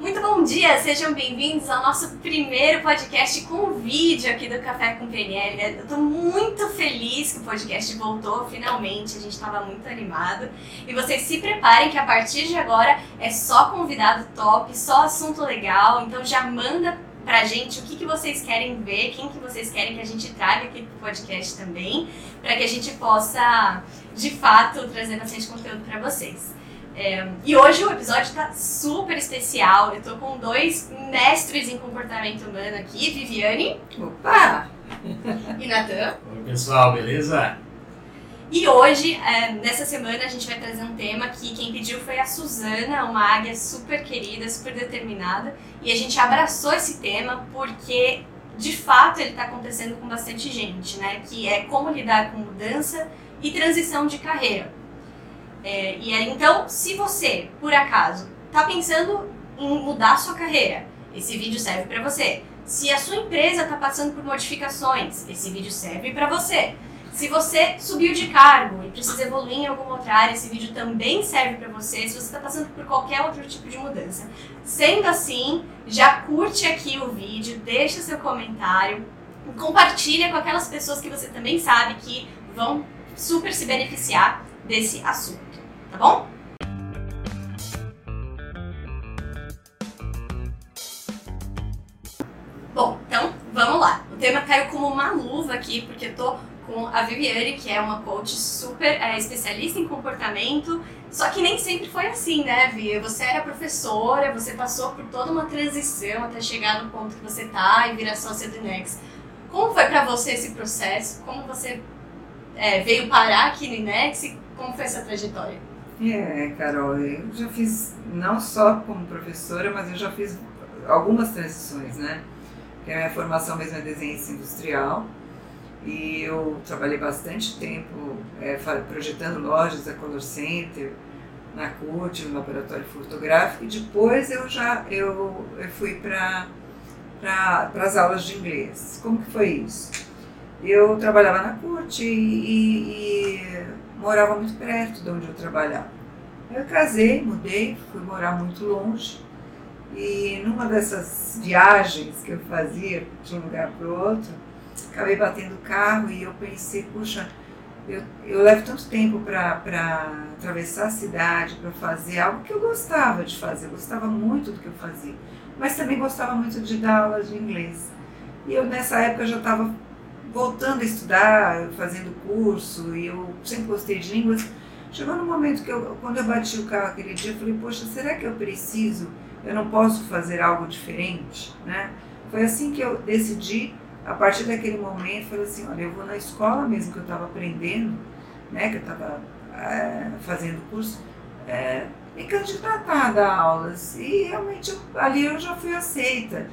Muito bom dia, sejam bem-vindos ao nosso primeiro podcast com vídeo aqui do Café com PNL. Eu tô muito feliz que o podcast voltou finalmente, a gente estava muito animado. E vocês se preparem que a partir de agora é só convidado top, só assunto legal, então já manda pra gente o que, que vocês querem ver, quem que vocês querem que a gente traga aqui pro podcast também, para que a gente possa, de fato, trazer bastante conteúdo para vocês. É, e hoje o episódio está super especial. Eu tô com dois mestres em comportamento humano aqui, Viviane. Opa! E Natan. Oi, pessoal, beleza? E hoje, é, nessa semana, a gente vai trazer um tema que quem pediu foi a Suzana, uma águia super querida, super determinada. E a gente abraçou esse tema porque, de fato, ele está acontecendo com bastante gente, né? Que é como lidar com mudança e transição de carreira. É, e aí, então, se você, por acaso, está pensando em mudar sua carreira, esse vídeo serve para você. Se a sua empresa está passando por modificações, esse vídeo serve para você. Se você subiu de cargo e precisa evoluir em alguma outra área, esse vídeo também serve para você. Se você está passando por qualquer outro tipo de mudança. Sendo assim, já curte aqui o vídeo, deixa seu comentário, compartilha com aquelas pessoas que você também sabe que vão super se beneficiar desse assunto tá bom? Bom, então vamos lá. O tema caiu como uma luva aqui, porque eu tô com a Viviane, que é uma coach super é, especialista em comportamento. Só que nem sempre foi assim, né, Vi? Você era professora, você passou por toda uma transição até chegar no ponto que você tá e virar sócia do Inex. Como foi para você esse processo? Como você é, veio parar aqui no Inex como foi essa trajetória? É, Carol, eu já fiz, não só como professora, mas eu já fiz algumas transições, né? Porque a minha formação mesmo é desenho industrial e eu trabalhei bastante tempo é, projetando lojas da Color Center, na CUT, no laboratório fotográfico, e depois eu já eu, eu fui para pra, as aulas de inglês. Como que foi isso? Eu trabalhava na CUT e, e morava muito perto de onde eu trabalhava. Eu casei, mudei, fui morar muito longe. E numa dessas viagens que eu fazia de um lugar para o outro, acabei batendo o carro e eu pensei, puxa, eu, eu levo tanto tempo para atravessar a cidade, para fazer algo que eu gostava de fazer, eu gostava muito do que eu fazia, mas também gostava muito de dar aulas de inglês. E eu nessa época já estava voltando a estudar, fazendo curso, e eu sempre gostei de línguas. Chegou no momento que eu, quando eu bati o carro aquele dia, eu falei, poxa, será que eu preciso, eu não posso fazer algo diferente, né? Foi assim que eu decidi, a partir daquele momento, falei assim, olha, eu vou na escola mesmo que eu estava aprendendo, né, que eu estava é, fazendo curso, é, me candidatar a dar aulas. E realmente eu, ali eu já fui aceita.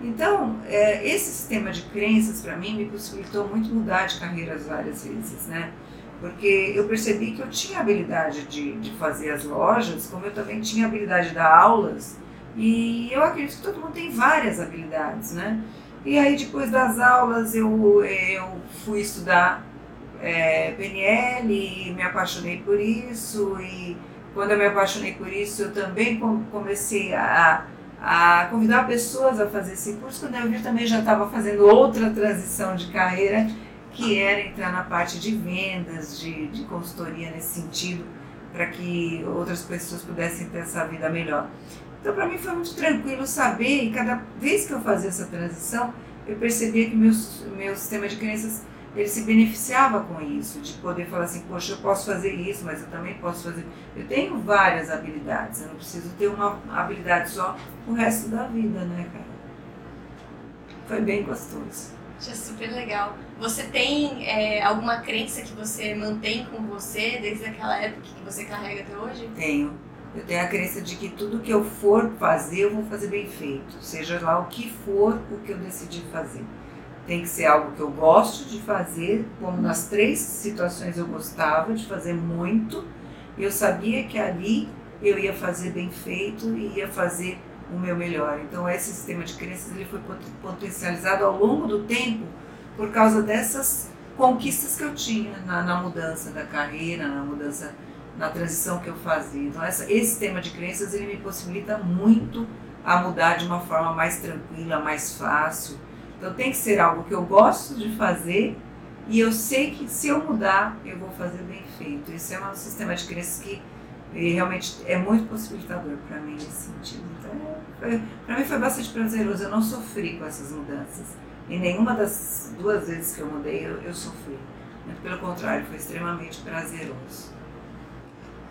Então, é, esse sistema de crenças, para mim, me possibilitou muito mudar de carreiras várias vezes, né? Porque eu percebi que eu tinha habilidade de, de fazer as lojas, como eu também tinha habilidade de dar aulas, e eu acredito que todo mundo tem várias habilidades, né? E aí, depois das aulas, eu, eu fui estudar é, PNL, me apaixonei por isso, e quando eu me apaixonei por isso, eu também comecei a a convidar pessoas a fazer esse curso, quando eu vi também já estava fazendo outra transição de carreira, que era entrar na parte de vendas, de, de consultoria nesse sentido, para que outras pessoas pudessem ter essa vida melhor. Então, para mim foi muito tranquilo saber, e cada vez que eu fazia essa transição, eu percebia que meus, meu sistema de crenças ele se beneficiava com isso, de poder falar assim, poxa, eu posso fazer isso, mas eu também posso fazer. Eu tenho várias habilidades, eu não preciso ter uma habilidade só o resto da vida, né, cara? Foi bem gostoso. Achei super legal. Você tem é, alguma crença que você mantém com você desde aquela época que você carrega até hoje? Tenho. Eu tenho a crença de que tudo que eu for fazer, eu vou fazer bem feito. Seja lá o que for o que eu decidi fazer tem que ser algo que eu gosto de fazer, como nas três situações eu gostava de fazer muito, eu sabia que ali eu ia fazer bem feito e ia fazer o meu melhor. Então esse sistema de crenças ele foi potencializado ao longo do tempo por causa dessas conquistas que eu tinha na, na mudança da carreira, na mudança, na transição que eu fazia. Então essa, esse sistema de crenças ele me possibilita muito a mudar de uma forma mais tranquila, mais fácil. Então tem que ser algo que eu gosto de fazer e eu sei que se eu mudar, eu vou fazer bem feito. Esse é um sistema de crenças que realmente é muito possibilitador para mim nesse sentido. Então, para mim foi bastante prazeroso. Eu não sofri com essas mudanças. E nenhuma das duas vezes que eu mudei, eu, eu sofri. Muito pelo contrário, foi extremamente prazeroso.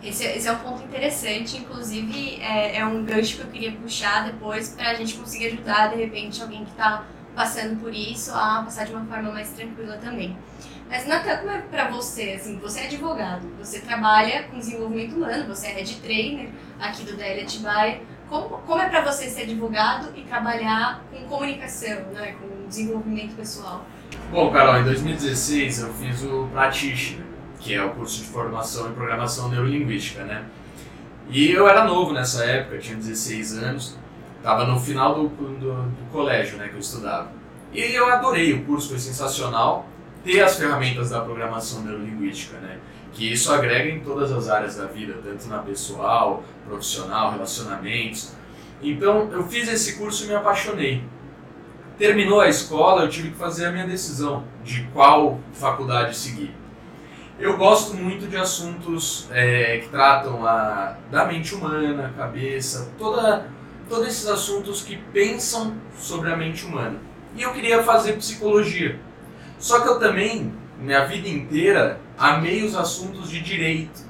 Esse, esse, é um ponto interessante, inclusive é, é um gancho que eu queria puxar depois para a gente conseguir ajudar, de repente, alguém que está passando por isso a passar de uma forma mais tranquila também. Mas, Natan, como é para você? Assim, você é advogado, você trabalha com desenvolvimento humano, você é head trainer aqui do DL Atibaia. Como, como é para você ser advogado e trabalhar com comunicação, né, com desenvolvimento pessoal? Bom, Carol, em 2016 eu fiz o Practitioner, que é o curso de formação em programação neurolinguística, né? E eu era novo nessa época, tinha 16 anos, estava no final do, do, do, colégio, né, que eu estudava. E eu adorei, o curso foi sensacional, ter as ferramentas da programação neurolinguística, né? Que isso agrega em todas as áreas da vida, tanto na pessoal, profissional, relacionamentos. Então, eu fiz esse curso e me apaixonei. Terminou a escola, eu tive que fazer a minha decisão de qual faculdade seguir. Eu gosto muito de assuntos é, que tratam a, da mente humana, cabeça, toda, todos esses assuntos que pensam sobre a mente humana. E eu queria fazer psicologia. Só que eu também, minha vida inteira, amei os assuntos de direito.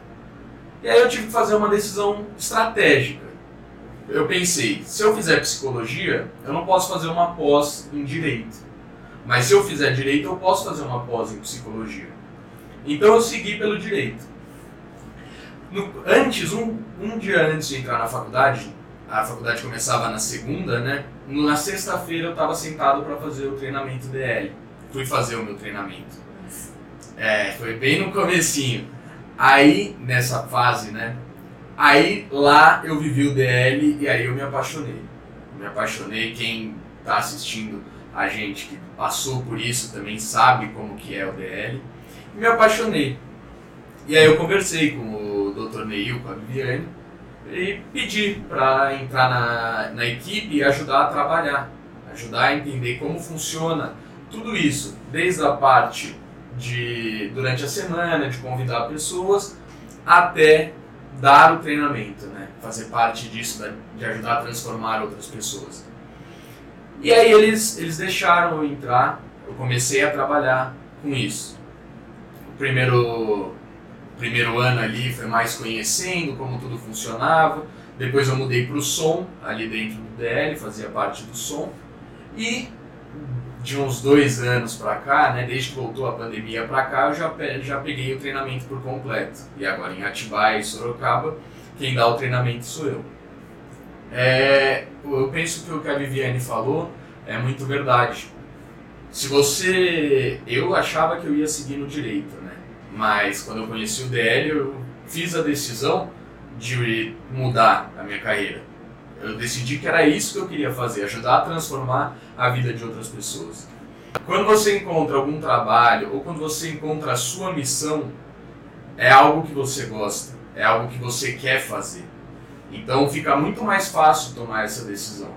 E aí eu tive que fazer uma decisão estratégica. Eu pensei, se eu fizer psicologia, eu não posso fazer uma pós em direito. Mas se eu fizer direito, eu posso fazer uma pós em psicologia. Então eu segui pelo direito. No, antes, um, um dia antes de entrar na faculdade, a faculdade começava na segunda, né? Na sexta-feira eu estava sentado para fazer o treinamento DL. Fui fazer o meu treinamento. É, foi bem no comecinho. Aí, nessa fase, né? Aí lá eu vivi o DL e aí eu me apaixonei. Me apaixonei, quem está assistindo a gente que passou por isso também sabe como que é o DL me apaixonei. E aí eu conversei com o Dr. Neil, com a Viviane, e pedi para entrar na, na equipe e ajudar a trabalhar, ajudar a entender como funciona tudo isso, desde a parte de durante a semana, de convidar pessoas, até dar o treinamento, né? fazer parte disso, de ajudar a transformar outras pessoas. E aí eles, eles deixaram eu entrar, eu comecei a trabalhar com isso primeiro, primeiro ano ali foi mais conhecendo como tudo funcionava. Depois eu mudei para o som, ali dentro do DL, fazia parte do som. E de uns dois anos para cá, né, desde que voltou a pandemia para cá, eu já, já peguei o treinamento por completo. E agora em Atibaia e Sorocaba, quem dá o treinamento sou eu. É, eu penso que o que a Viviane falou é muito verdade. Se você. Eu achava que eu ia seguir no direito? Mas quando eu conheci o DL, eu fiz a decisão de mudar a minha carreira. Eu decidi que era isso que eu queria fazer, ajudar a transformar a vida de outras pessoas. Quando você encontra algum trabalho ou quando você encontra a sua missão, é algo que você gosta, é algo que você quer fazer. Então fica muito mais fácil tomar essa decisão.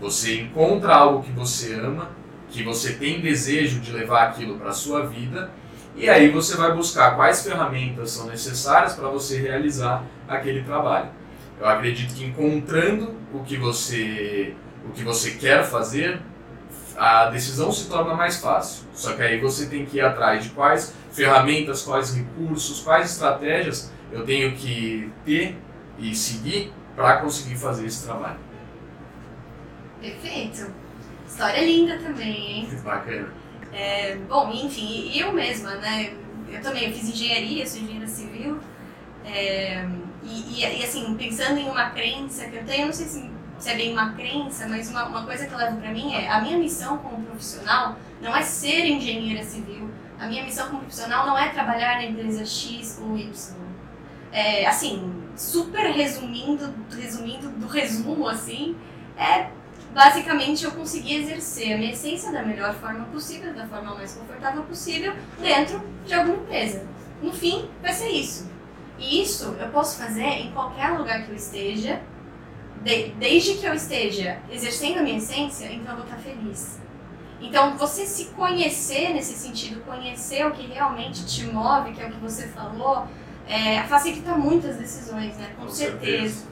Você encontra algo que você ama, que você tem desejo de levar aquilo para a sua vida e aí você vai buscar quais ferramentas são necessárias para você realizar aquele trabalho. Eu acredito que encontrando o que você o que você quer fazer, a decisão se torna mais fácil. Só que aí você tem que ir atrás de quais ferramentas, quais recursos, quais estratégias eu tenho que ter e seguir para conseguir fazer esse trabalho. Perfeito. História linda também, hein? Bacana. É, bom, enfim, eu mesma, né? Eu também eu fiz engenharia, sou engenheira civil. É, e, e, assim, pensando em uma crença que eu tenho, não sei se, se é bem uma crença, mas uma, uma coisa que eu levo para mim é a minha missão como profissional não é ser engenheira civil. A minha missão como profissional não é trabalhar na empresa X ou Y. É, assim, super resumindo, resumindo do resumo, assim, é basicamente eu consegui exercer a minha essência da melhor forma possível, da forma mais confortável possível, dentro de alguma empresa. No fim, vai ser isso. E isso eu posso fazer em qualquer lugar que eu esteja, de, desde que eu esteja exercendo a minha essência, então eu vou estar feliz. Então, você se conhecer nesse sentido, conhecer o que realmente te move, que é o que você falou, é, facilita muitas decisões, né? Com, Com certeza. certeza.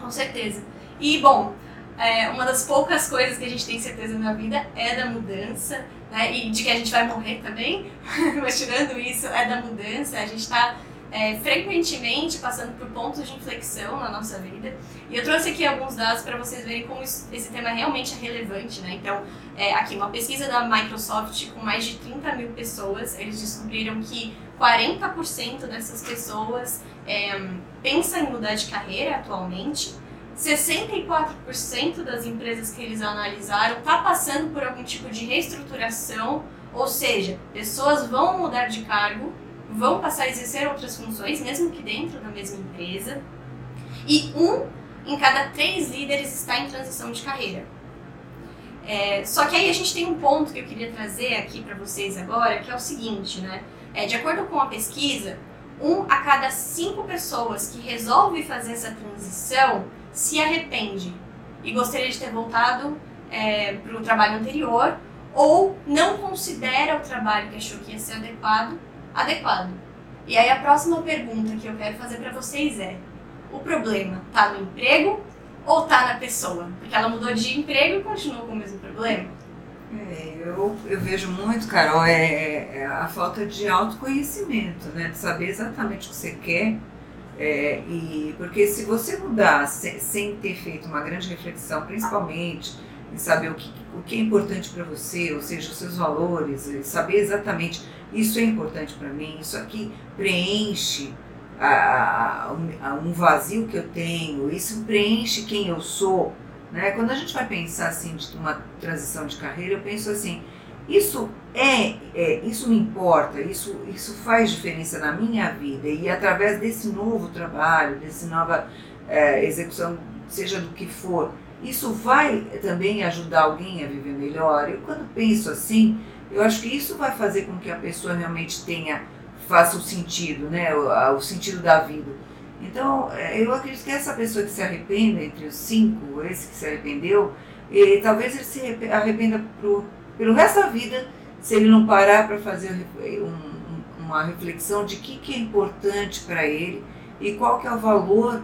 Com certeza. E, bom, é, uma das poucas coisas que a gente tem certeza na vida é da mudança, né? E de que a gente vai morrer também, mas tirando isso, é da mudança. A gente está é, frequentemente passando por pontos de inflexão na nossa vida. E eu trouxe aqui alguns dados para vocês verem como isso- esse tema realmente é relevante, né? Então, é, aqui uma pesquisa da Microsoft com mais de 30 mil pessoas, eles descobriram que 40% dessas pessoas é, pensam em mudar de carreira atualmente. 64% das empresas que eles analisaram está passando por algum tipo de reestruturação, ou seja, pessoas vão mudar de cargo, vão passar a exercer outras funções, mesmo que dentro da mesma empresa. E um em cada três líderes está em transição de carreira. É, só que aí a gente tem um ponto que eu queria trazer aqui para vocês agora, que é o seguinte, né? É, de acordo com a pesquisa, um a cada cinco pessoas que resolve fazer essa transição se arrepende e gostaria de ter voltado para o trabalho anterior ou não considera o trabalho que achou que ia ser adequado adequado. E aí a próxima pergunta que eu quero fazer para vocês é: o problema tá no emprego ou tá na pessoa? Porque ela mudou de emprego e continuou com o mesmo problema. É, eu, eu vejo muito, Carol, é, é a falta de autoconhecimento, né? De saber exatamente o que você quer. É, e porque se você mudar sem, sem ter feito uma grande reflexão, principalmente em saber o que, o que é importante para você, ou seja, os seus valores, saber exatamente isso é importante para mim, isso aqui preenche a- a- um vazio que eu tenho, isso preenche quem eu sou. Né? Quando a gente vai pensar assim de uma transição de carreira, eu penso assim, isso é, é, isso me importa, isso, isso faz diferença na minha vida e através desse novo trabalho, dessa nova é, execução, seja do que for, isso vai também ajudar alguém a viver melhor. Eu quando penso assim, eu acho que isso vai fazer com que a pessoa realmente tenha, faça o sentido, né? o, o sentido da vida. Então, é, eu acredito que essa pessoa que se arrependa, entre os cinco, esse que se arrependeu, e talvez ele se arrepe- arrependa pro, pelo resto da vida se ele não parar para fazer um- um- uma reflexão de o que, que é importante para ele e qual que é o valor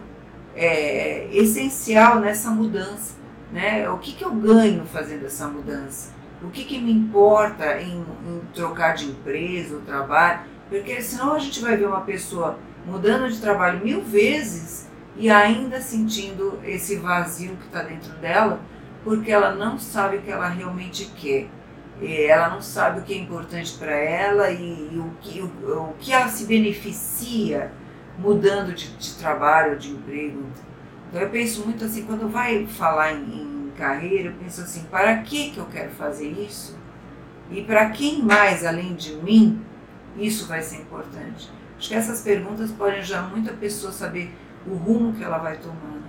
é, essencial nessa mudança. Né? O que, que eu ganho fazendo essa mudança? O que, que me importa em, em trocar de empresa ou trabalho? Porque senão a gente vai ver uma pessoa mudando de trabalho mil vezes e ainda sentindo esse vazio que está dentro dela, porque ela não sabe o que ela realmente quer. Ela não sabe o que é importante para ela e, e o, que, o, o que ela se beneficia mudando de, de trabalho, de emprego. Então eu penso muito assim, quando vai falar em, em carreira, eu penso assim, para que, que eu quero fazer isso? E para quem mais, além de mim, isso vai ser importante? Acho que essas perguntas podem ajudar muito a pessoa a saber o rumo que ela vai tomar. Né?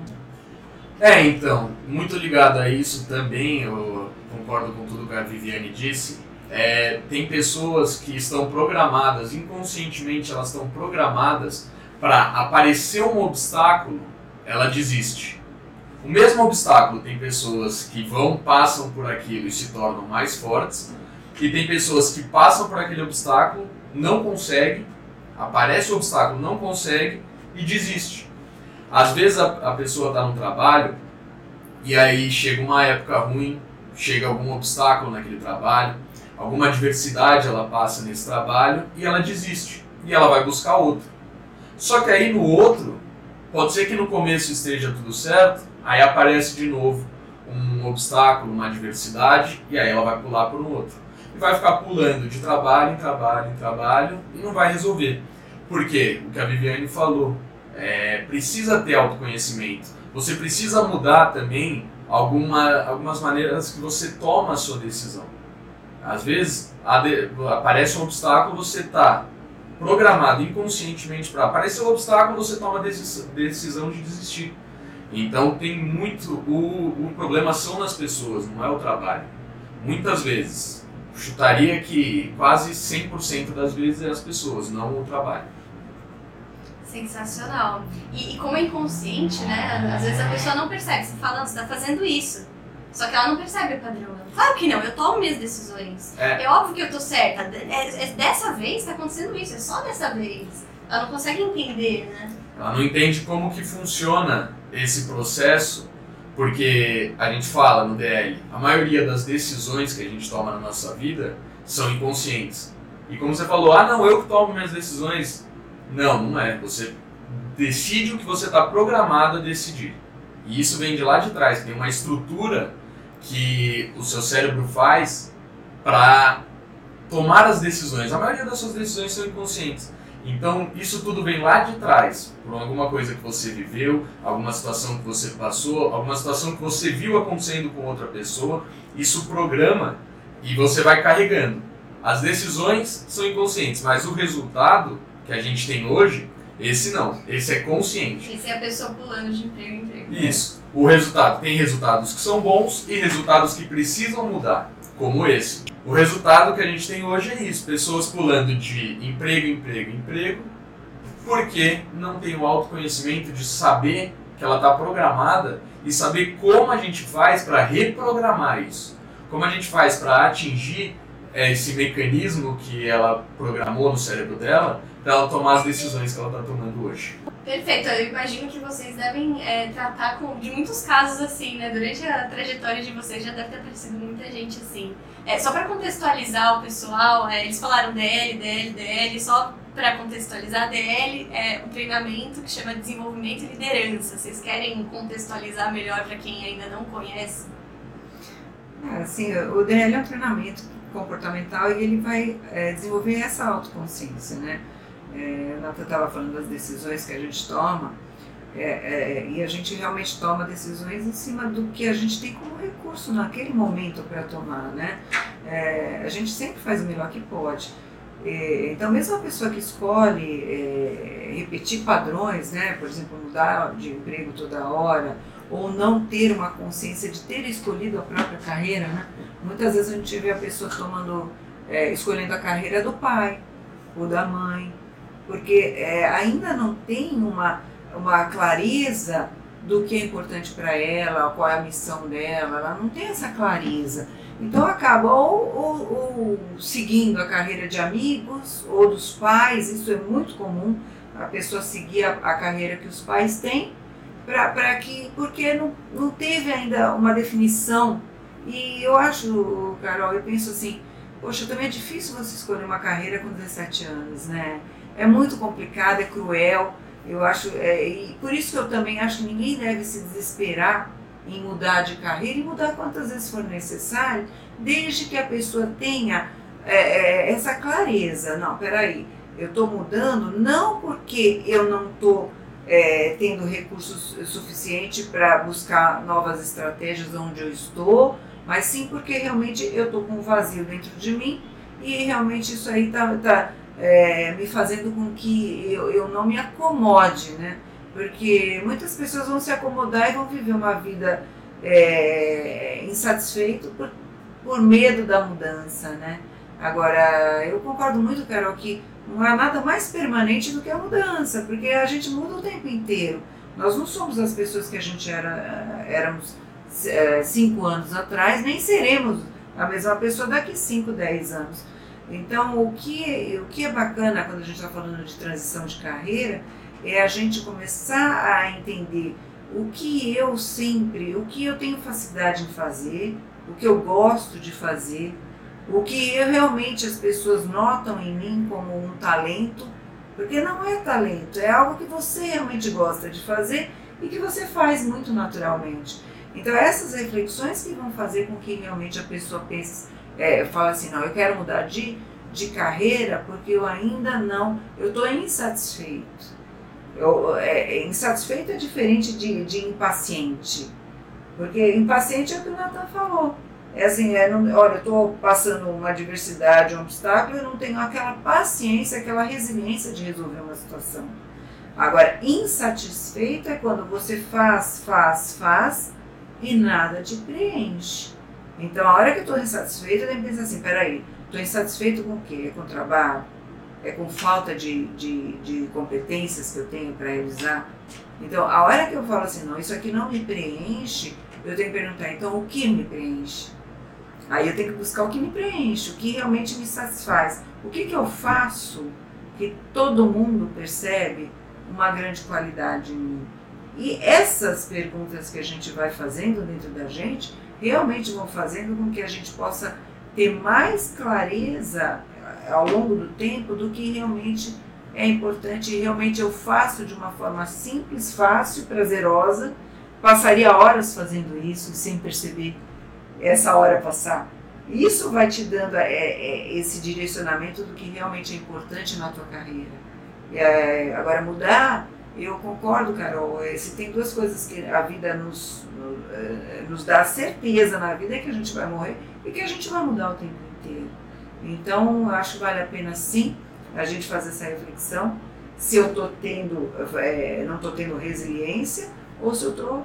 É, então, muito ligado a isso também, eu concordo com tudo que a Viviane disse. É, tem pessoas que estão programadas, inconscientemente elas estão programadas para aparecer um obstáculo, ela desiste. O mesmo obstáculo tem pessoas que vão, passam por aquilo e se tornam mais fortes, e tem pessoas que passam por aquele obstáculo, não conseguem, aparece o obstáculo, não consegue e desiste. Às vezes a, a pessoa está no trabalho e aí chega uma época ruim, chega algum obstáculo naquele trabalho, alguma adversidade ela passa nesse trabalho e ela desiste e ela vai buscar outro. Só que aí no outro, pode ser que no começo esteja tudo certo, aí aparece de novo um obstáculo, uma adversidade e aí ela vai pular para um outro. E vai ficar pulando de trabalho em trabalho em trabalho e não vai resolver. Por quê? O que a Viviane falou, é, precisa ter autoconhecimento. Você precisa mudar também alguma, algumas maneiras que você toma a sua decisão. Às vezes aparece um obstáculo, você está programado inconscientemente para aparecer o obstáculo, você toma a decis- decisão de desistir. Então tem muito. O, o problema são nas pessoas, não é o trabalho. Muitas vezes. Chutaria que quase 100% das vezes é as pessoas, não o trabalho. Sensacional. E, e como é inconsciente, né? Às vezes a pessoa não percebe. Você fala, você tá fazendo isso. Só que ela não percebe o padrão. Claro que não, eu tomo minhas decisões. É, é óbvio que eu tô certa. É, é, dessa vez tá acontecendo isso, é só dessa vez. Ela não consegue entender, né? Ela não entende como que funciona esse processo, porque a gente fala no DL, a maioria das decisões que a gente toma na nossa vida são inconscientes. E como você falou, ah não, eu que tomo minhas decisões. Não, não é. Você decide o que você está programado a decidir. E isso vem de lá de trás, tem uma estrutura que o seu cérebro faz para tomar as decisões. A maioria das suas decisões são inconscientes. Então, isso tudo vem lá de trás, por alguma coisa que você viveu, alguma situação que você passou, alguma situação que você viu acontecendo com outra pessoa. Isso programa e você vai carregando. As decisões são inconscientes, mas o resultado que a gente tem hoje, esse não. Esse é consciente. Esse é a pessoa pulando de emprego em emprego. Isso. O resultado tem resultados que são bons e resultados que precisam mudar, como esse. O resultado que a gente tem hoje é isso: pessoas pulando de emprego, emprego, emprego, porque não tem o autoconhecimento de saber que ela está programada e saber como a gente faz para reprogramar isso. Como a gente faz para atingir é, esse mecanismo que ela programou no cérebro dela para ela tomar as decisões que ela está tomando hoje. Perfeito, eu imagino que vocês devem é, tratar com, de muitos casos assim, né? Durante a trajetória de vocês já deve ter aparecido muita gente assim. É, só para contextualizar o pessoal, é, eles falaram DL, DL, DL, só para contextualizar, DL é um treinamento que chama Desenvolvimento e Liderança. Vocês querem contextualizar melhor para quem ainda não conhece? É, assim, o DL é um treinamento comportamental e ele vai é, desenvolver essa autoconsciência, né? É, Nata estava falando das decisões que a gente toma, é, é, e a gente realmente toma decisões em cima do que a gente tem como recurso naquele momento para tomar, né? É, a gente sempre faz o melhor que pode. É, então, mesmo a pessoa que escolhe é, repetir padrões, né? Por exemplo, mudar de emprego toda hora, ou não ter uma consciência de ter escolhido a própria carreira, né? Muitas vezes a gente vê a pessoa tomando, escolhendo a carreira do pai ou da mãe, porque é, ainda não tem uma, uma clareza do que é importante para ela, qual é a missão dela, ela não tem essa clareza. Então acaba ou, ou, ou, seguindo a carreira de amigos ou dos pais, isso é muito comum, a pessoa seguir a, a carreira que os pais têm, para que, porque não, não teve ainda uma definição. E eu acho, Carol, eu penso assim, poxa, também é difícil você escolher uma carreira com 17 anos, né? É muito complicado, é cruel. Eu acho, é, e por isso que eu também acho que ninguém deve se desesperar em mudar de carreira e mudar quantas vezes for necessário, desde que a pessoa tenha é, é, essa clareza. Não, peraí, eu estou mudando não porque eu não estou é, tendo recursos suficientes para buscar novas estratégias onde eu estou, mas sim porque realmente eu estou com um vazio dentro de mim e realmente isso aí está tá, é, me fazendo com que eu, eu não me acomode, né? Porque muitas pessoas vão se acomodar e vão viver uma vida é, insatisfeita por, por medo da mudança, né? Agora, eu concordo muito, Carol, que não há nada mais permanente do que a mudança, porque a gente muda o tempo inteiro. Nós não somos as pessoas que a gente era, éramos é, cinco anos atrás, nem seremos a mesma pessoa daqui cinco, dez anos. Então, o que, o que é bacana quando a gente está falando de transição de carreira é a gente começar a entender o que eu sempre, o que eu tenho facilidade em fazer, o que eu gosto de fazer, o que eu, realmente as pessoas notam em mim como um talento, porque não é talento, é algo que você realmente gosta de fazer e que você faz muito naturalmente. Então, essas reflexões que vão fazer com que realmente a pessoa pense é, fala assim, não, eu quero mudar de, de carreira porque eu ainda não, eu estou insatisfeito. Eu, é, é, insatisfeito é diferente de, de impaciente. Porque impaciente é o que o Natan falou. É assim, é, não, olha, eu estou passando uma adversidade, um obstáculo, eu não tenho aquela paciência, aquela resiliência de resolver uma situação. Agora, insatisfeito é quando você faz, faz, faz e nada te preenche. Então, a hora que eu estou insatisfeita, eu tenho que pensar assim: peraí, estou insatisfeito com o quê? Com o trabalho? é com falta de, de, de competências que eu tenho para realizar. Então, a hora que eu falo assim, não, isso aqui não me preenche, eu tenho que perguntar, então, o que me preenche? Aí eu tenho que buscar o que me preenche, o que realmente me satisfaz. O que, que eu faço que todo mundo percebe uma grande qualidade em mim? E essas perguntas que a gente vai fazendo dentro da gente realmente vão fazendo com que a gente possa ter mais clareza eh, ao longo do tempo do que realmente é importante e realmente eu faço de uma forma simples, fácil, prazerosa. Passaria horas fazendo isso sem perceber essa hora passar. Isso vai te dando é, é, esse direcionamento do que realmente é importante na tua carreira. É, agora, mudar, eu concordo, Carol, é, se tem duas coisas que a vida nos, é, nos dá certeza na vida é que a gente vai morrer e que a gente vai mudar o tempo inteiro. Então, acho que vale a pena sim a gente fazer essa reflexão se eu tô tendo, é, não estou tendo resiliência ou se eu estou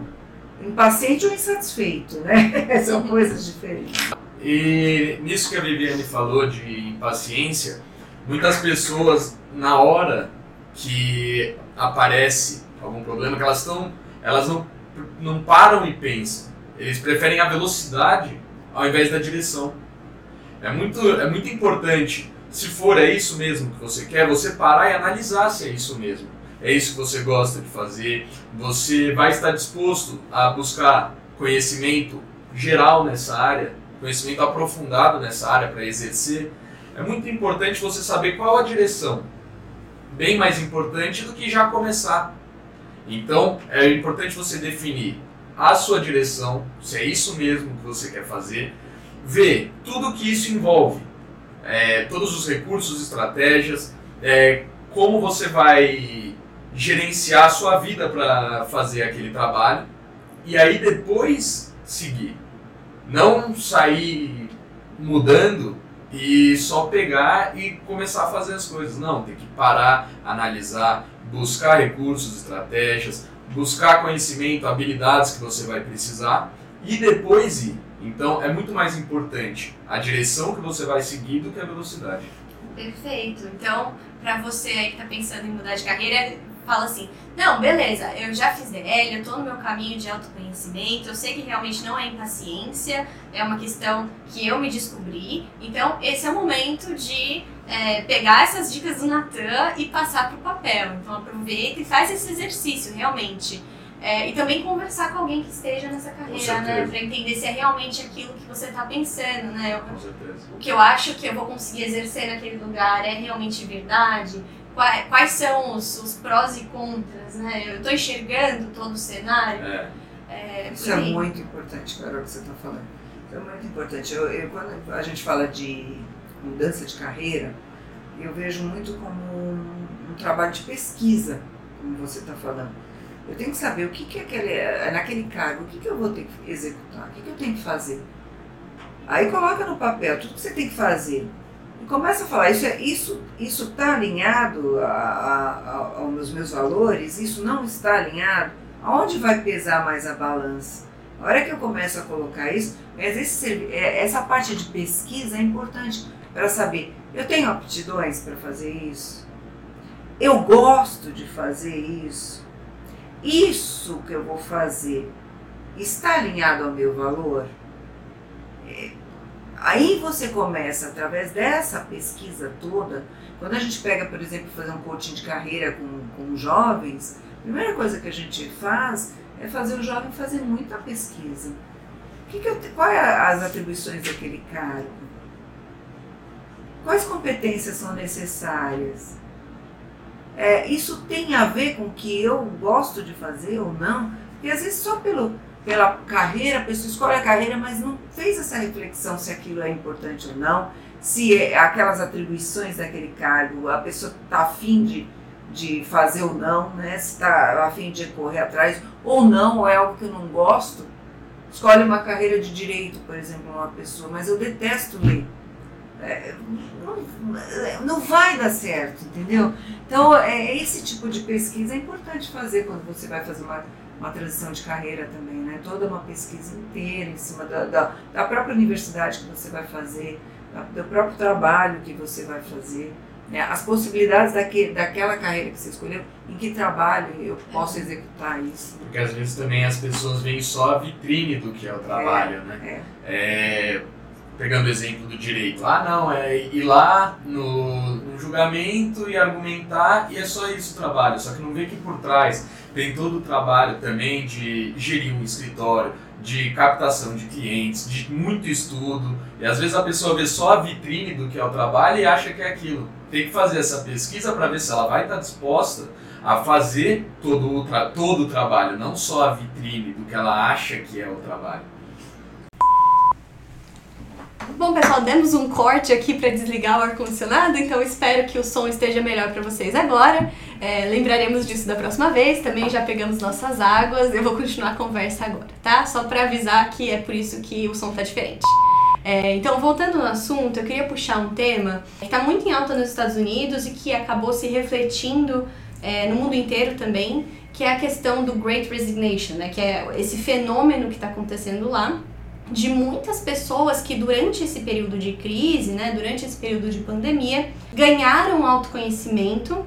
impaciente ou insatisfeito, né? São coisas diferentes. E nisso que a Viviane falou de impaciência, muitas pessoas, na hora que aparece algum problema, que elas estão, elas não, não param e pensam. Eles preferem a velocidade ao invés da direção. É muito, é muito importante, se for é isso mesmo que você quer, você parar e analisar se é isso mesmo. É isso que você gosta de fazer. Você vai estar disposto a buscar conhecimento geral nessa área, conhecimento aprofundado nessa área para exercer. É muito importante você saber qual a direção. Bem mais importante do que já começar. Então, é importante você definir a sua direção, se é isso mesmo que você quer fazer, ver tudo que isso envolve, é, todos os recursos, estratégias, é, como você vai gerenciar a sua vida para fazer aquele trabalho e aí depois seguir. Não sair mudando e só pegar e começar a fazer as coisas. Não, tem que parar, analisar, buscar recursos, estratégias, buscar conhecimento, habilidades que você vai precisar e depois ir. Então é muito mais importante a direção que você vai seguir do que a velocidade. Perfeito. Então, para você aí que está pensando em mudar de carreira, fala assim: não, beleza, eu já fiz DL, eu estou no meu caminho de autoconhecimento, eu sei que realmente não é impaciência, é uma questão que eu me descobri. Então, esse é o momento de é, pegar essas dicas do Natan e passar para o papel. Então, aproveita e faz esse exercício realmente. É, e também conversar com alguém que esteja nessa carreira, né? Para entender se é realmente aquilo que você está pensando, né? Com certeza. O que eu acho que eu vou conseguir exercer naquele lugar é realmente verdade? Quais, quais são os, os, prós e contras, né? Eu estou enxergando todo o cenário. É. É, Isso é muito importante, Carol, o que você está falando. Isso é muito importante. Eu, eu, quando a gente fala de mudança de carreira, eu vejo muito como um, um trabalho de pesquisa, como você está falando eu tenho que saber o que, que é aquele, é naquele cargo, o que, que eu vou ter que executar, o que, que eu tenho que fazer. Aí coloca no papel tudo que você tem que fazer. Começa a falar, isso é, isso isso está alinhado a, a, aos meus valores, isso não está alinhado, aonde vai pesar mais a balança? A hora que eu começo a colocar isso, é, essa parte de pesquisa é importante para saber, eu tenho aptidões para fazer isso? Eu gosto de fazer isso? isso que eu vou fazer está alinhado ao meu valor? Aí você começa, através dessa pesquisa toda, quando a gente pega, por exemplo, fazer um coaching de carreira com, com jovens, a primeira coisa que a gente faz é fazer o jovem fazer muita pesquisa. Que que eu, é as atribuições daquele cargo? Quais competências são necessárias? é, isso tem a ver com o que eu gosto de fazer ou não? Porque às vezes só pelo, pela carreira, a pessoa escolhe a carreira, mas não fez essa reflexão se aquilo é importante ou não, se é aquelas atribuições daquele cargo, a pessoa está afim de, de fazer ou não, né? se está afim de correr atrás ou não, ou é algo que eu não gosto. Escolhe uma carreira de direito, por exemplo, uma pessoa, mas eu detesto ler. É, não, não vai dar certo, entendeu? Então, é, esse tipo de pesquisa é importante fazer quando você vai fazer uma, uma transição de carreira também, né? Toda uma pesquisa inteira em cima da, da, da própria universidade que você vai fazer, da, do próprio trabalho que você vai fazer. né, as possibilidades daquele, daquela carreira que você escolheu, em que trabalho eu posso executar isso. Porque às vezes também as pessoas veem só a vitrine do que é o trabalho, é, né? É. É, pegando o exemplo do direito, ah não, é ir lá no, no, julgamento e argumentar e é só isso o trabalho, só que não vê que por trás tem todo o trabalho também de gerir um escritório, de captação de clientes, de muito estudo, e às vezes a pessoa vê só a vitrine do que é o trabalho e acha que é aquilo. Tem que fazer essa pesquisa para ver se ela vai estar disposta a fazer todo o, todo o trabalho, não só a vitrine do que ela acha que é o trabalho. Bom, pessoal, demos um corte aqui para desligar o ar-condicionado, então espero que o som esteja melhor para vocês agora. É, lembraremos disso da próxima vez, também já pegamos nossas águas, eu vou continuar a conversa agora, tá? Só para avisar que é por isso que o som tá diferente. É, então, voltando no assunto, eu queria puxar um tema que está muito em alta nos Estados Unidos e que acabou se refletindo é, no mundo inteiro também, que é a questão do Great Resignation, né? Que é esse fenômeno que está acontecendo lá de muitas pessoas que durante esse período de crise, né, durante esse período de pandemia, ganharam autoconhecimento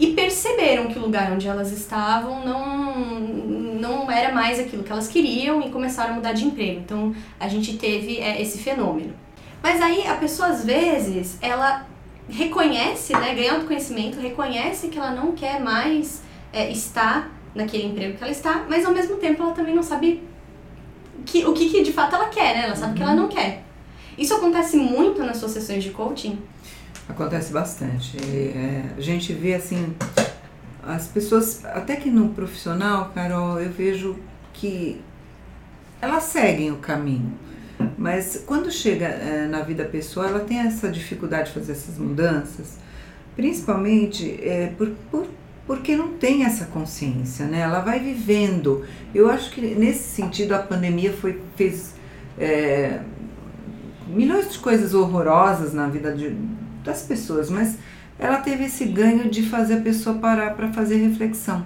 e perceberam que o lugar onde elas estavam não, não era mais aquilo que elas queriam e começaram a mudar de emprego. Então a gente teve é, esse fenômeno. Mas aí a pessoa às vezes ela reconhece, né, ganha autoconhecimento, reconhece que ela não quer mais é, estar naquele emprego que ela está, mas ao mesmo tempo ela também não sabe que, o que, que de fato ela quer, né? Ela sabe uhum. que ela não quer. Isso acontece muito nas suas sessões de coaching? Acontece bastante. É, a gente vê assim, as pessoas, até que no profissional, Carol, eu vejo que elas seguem o caminho. Mas quando chega é, na vida pessoal, ela tem essa dificuldade de fazer essas mudanças, principalmente é, por, por porque não tem essa consciência, né? Ela vai vivendo. Eu acho que nesse sentido a pandemia foi fez é, milhões de coisas horrorosas na vida de, das pessoas, mas ela teve esse ganho de fazer a pessoa parar para fazer reflexão,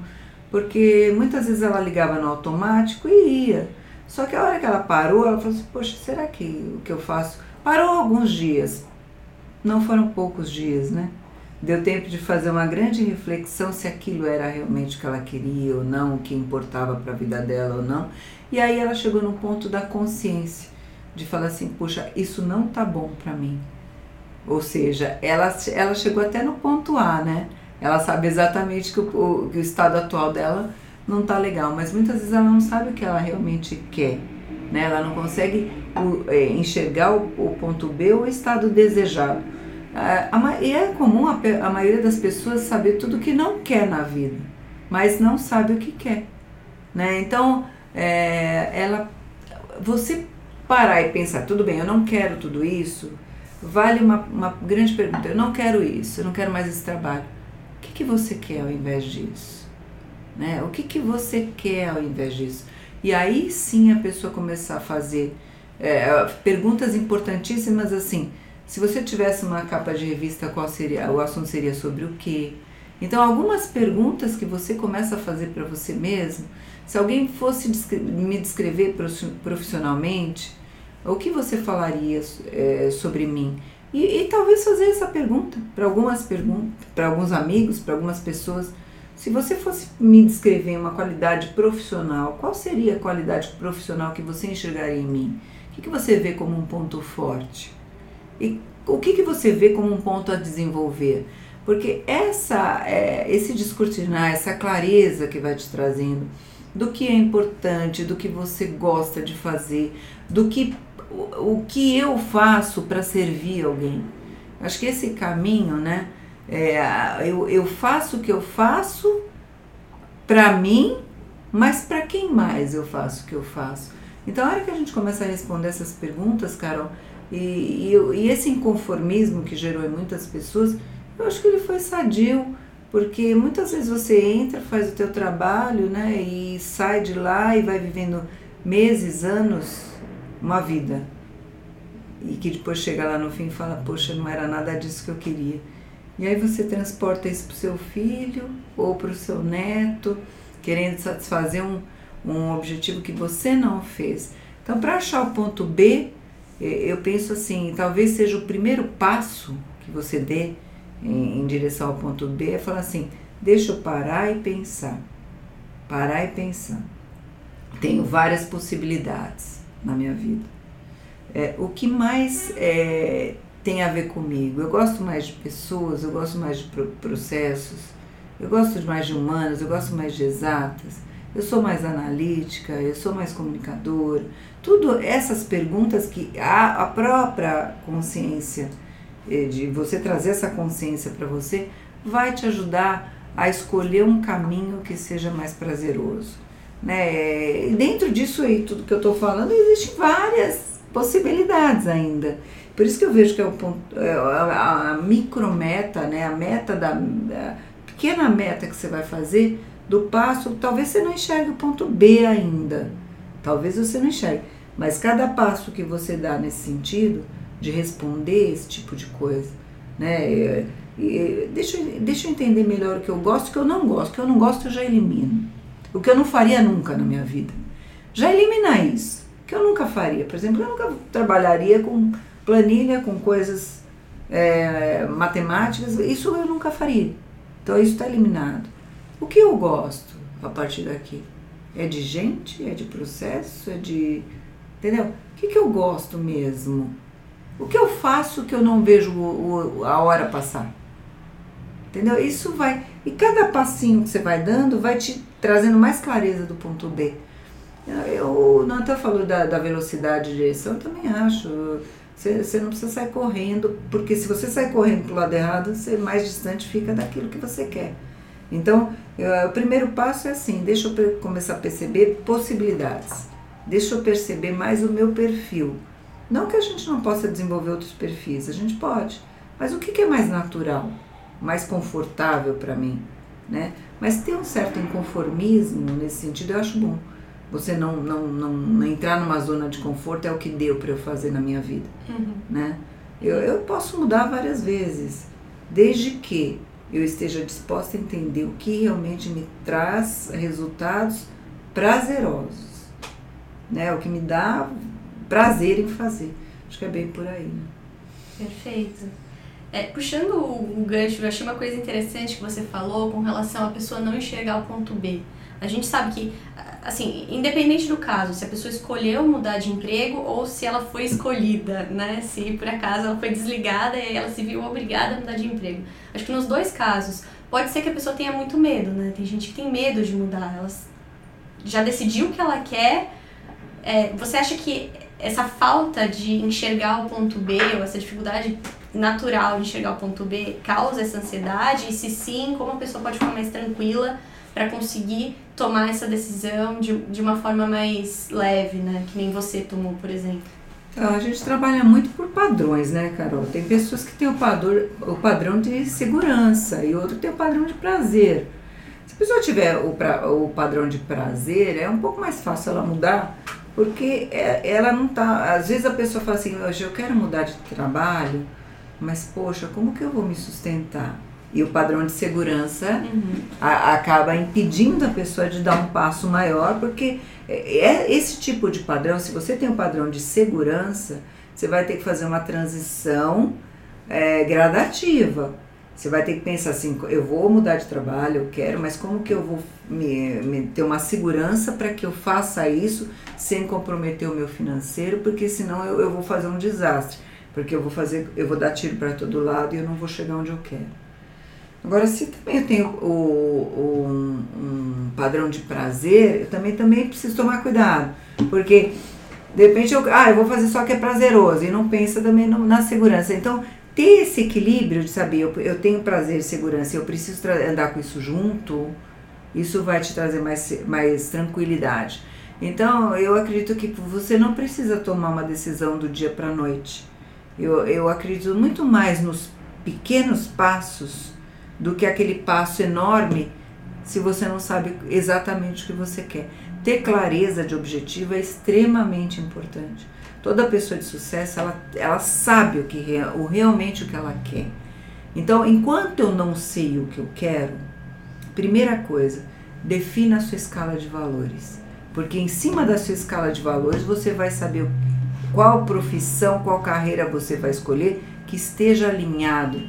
porque muitas vezes ela ligava no automático e ia. Só que a hora que ela parou, ela falou assim: Poxa, será que o que eu faço? Parou alguns dias, não foram poucos dias, né? Deu tempo de fazer uma grande reflexão se aquilo era realmente o que ela queria ou não, o que importava para a vida dela ou não. E aí ela chegou no ponto da consciência, de falar assim: puxa, isso não tá bom para mim. Ou seja, ela, ela chegou até no ponto A, né? Ela sabe exatamente que o, que o estado atual dela não tá legal, mas muitas vezes ela não sabe o que ela realmente quer. Né? Ela não consegue o, é, enxergar o, o ponto B ou o estado desejado. E é comum a, a maioria das pessoas saber tudo que não quer na vida, mas não sabe o que quer. Né? Então, é, ela, você parar e pensar, tudo bem, eu não quero tudo isso, vale uma, uma grande pergunta. Eu não quero isso, eu não quero mais esse trabalho. O que, que você quer ao invés disso? Né? O que, que você quer ao invés disso? E aí sim a pessoa começar a fazer é, perguntas importantíssimas assim se você tivesse uma capa de revista, qual seria? O assunto seria sobre o quê? Então, algumas perguntas que você começa a fazer para você mesmo, se alguém fosse me descrever profissionalmente, o que você falaria é, sobre mim? E, e, talvez fazer essa pergunta para algumas perguntas, para alguns amigos, para algumas pessoas. Se você fosse me descrever uma qualidade profissional, qual seria a qualidade profissional que você enxergaria em mim? O que, que você vê como um ponto forte? E o que, que você vê como um ponto a desenvolver? Porque essa, é, esse descortinar, essa clareza que vai te trazendo do que é importante, do que você gosta de fazer, do que o, que eu faço para servir alguém. Acho que esse caminho, né? É, eu, eu faço o que eu faço para mim, mas para quem mais eu faço o que eu faço? Então, a hora que a gente começa a responder essas perguntas, Carol, e, e, e esse inconformismo que gerou em muitas pessoas, eu acho que ele foi sadio, porque muitas vezes você entra, faz o teu trabalho, né, e sai de lá e vai vivendo meses, anos, uma vida. E que depois chega lá no fim e fala, poxa, não era nada disso que eu queria. E aí você transporta isso para o seu filho ou para o seu neto, querendo satisfazer um, um objetivo que você não fez. Então, para achar o ponto B, é, eu penso assim, talvez seja o primeiro passo que você dê em, em direção ao ponto B é falar assim: deixa eu parar e pensar. Parar e pensar. Tenho várias possibilidades na minha vida. É, o que mais é, tem a ver comigo? Eu gosto mais de pessoas, eu gosto mais de processos, eu gosto mais de humanas, eu gosto mais de exatas, eu sou mais analítica, eu sou mais comunicadora. Tudo essas perguntas que a, a própria consciência, eh, de você trazer essa consciência para você, vai te ajudar a escolher um caminho que seja mais prazeroso. Né? E dentro disso aí, tudo que eu estou falando, existem várias possibilidades ainda. Por isso que eu vejo que é o ponto, é, a, micrometa, né? a meta da a pequena meta que você vai fazer, do passo, talvez você não enxergue o ponto B ainda. Talvez você não enxergue. Mas cada passo que você dá nesse sentido, de responder esse tipo de coisa, né? Deixa, deixa eu entender melhor o que eu gosto o que eu não gosto. O que eu não gosto eu já elimino. O que eu não faria nunca na minha vida. Já eliminar isso. Que eu nunca faria. Por exemplo, eu nunca trabalharia com planilha, com coisas é, matemáticas. Isso eu nunca faria. Então isso está eliminado. O que eu gosto a partir daqui? É de gente? É de processo? É de. Entendeu? O que, que eu gosto mesmo? O que eu faço que eu não vejo o, o, a hora passar? Entendeu? Isso vai. E cada passinho que você vai dando vai te trazendo mais clareza do ponto B. Eu, o Natan falou da, da velocidade de direção, eu também acho. Você, não precisa sair correndo, porque se você sair correndo para o lado errado, você mais distante fica daquilo que você quer. Então, eu, o primeiro passo é assim: deixa eu começar a perceber possibilidades, deixa eu perceber mais o meu perfil. Não que a gente não possa desenvolver outros perfis, a gente pode, mas o que, que é mais natural, mais confortável para mim? Né? Mas ter um certo inconformismo nesse sentido eu acho bom. Você não, não, não, não entrar numa zona de conforto é o que deu para eu fazer na minha vida. Uhum. Né? Eu, eu posso mudar várias vezes, desde que eu esteja disposta a entender o que realmente me traz resultados prazerosos, né? O que me dá prazer em fazer. Acho que é bem por aí. Né? Perfeito. É, puxando o, gancho, eu achei uma coisa interessante que você falou com relação a pessoa não enxergar o ponto B. A gente sabe que, assim, independente do caso, se a pessoa escolheu mudar de emprego ou se ela foi escolhida, né? Se por acaso ela foi desligada e ela se viu obrigada a mudar de emprego. Acho que nos dois casos, pode ser que a pessoa tenha muito medo, né? Tem gente que tem medo de mudar. Ela já decidiu o que ela quer. É, você acha que essa falta de enxergar o ponto B ou essa dificuldade natural de enxergar o ponto B causa essa ansiedade? E se sim, como a pessoa pode ficar mais tranquila para conseguir tomar essa decisão de, de uma forma mais leve, né? Que nem você tomou, por exemplo. Então, a gente trabalha muito por padrões, né, Carol? Tem pessoas que têm o, padrão, o padrão de segurança e outro tem o padrão de prazer. Se a pessoa tiver o, pra, o padrão de prazer, é um pouco mais fácil ela mudar, porque é, ela não tá. Às vezes a pessoa fala assim: hoje eu quero mudar de trabalho, mas poxa, como que eu vou me sustentar? E o padrão de segurança uhum. a, acaba impedindo a pessoa de dar um passo maior, porque é, é esse tipo de padrão, se você tem um padrão de segurança, você vai ter que fazer uma transição é, gradativa. Você vai ter que pensar assim, eu vou mudar de trabalho, eu quero, mas como que eu vou me, me ter uma segurança para que eu faça isso sem comprometer o meu financeiro, porque senão eu, eu vou fazer um desastre, porque eu vou fazer, eu vou dar tiro para todo lado e eu não vou chegar onde eu quero. Agora, se também eu tenho o, o, um, um, padrão de prazer, eu também, também preciso tomar cuidado. Porque, de repente, eu, ah, eu vou fazer só que é prazeroso e não pensa também no, na segurança. Então, ter esse equilíbrio de saber, eu, eu tenho prazer e segurança eu preciso andar com isso junto, isso vai te trazer mais, mais tranquilidade. Então, eu acredito que você não precisa tomar uma decisão do dia para a noite. Eu, eu acredito muito mais nos pequenos passos do que aquele passo enorme se você não sabe exatamente o que você quer. Ter clareza de objetivo é extremamente importante. Toda pessoa de sucesso, ela, ela sabe o que o, realmente o que ela quer. Então, enquanto eu não sei o que eu quero, primeira coisa, defina a sua escala de valores. Porque em cima da sua escala de valores, você vai saber qual profissão, qual carreira você vai escolher que esteja alinhado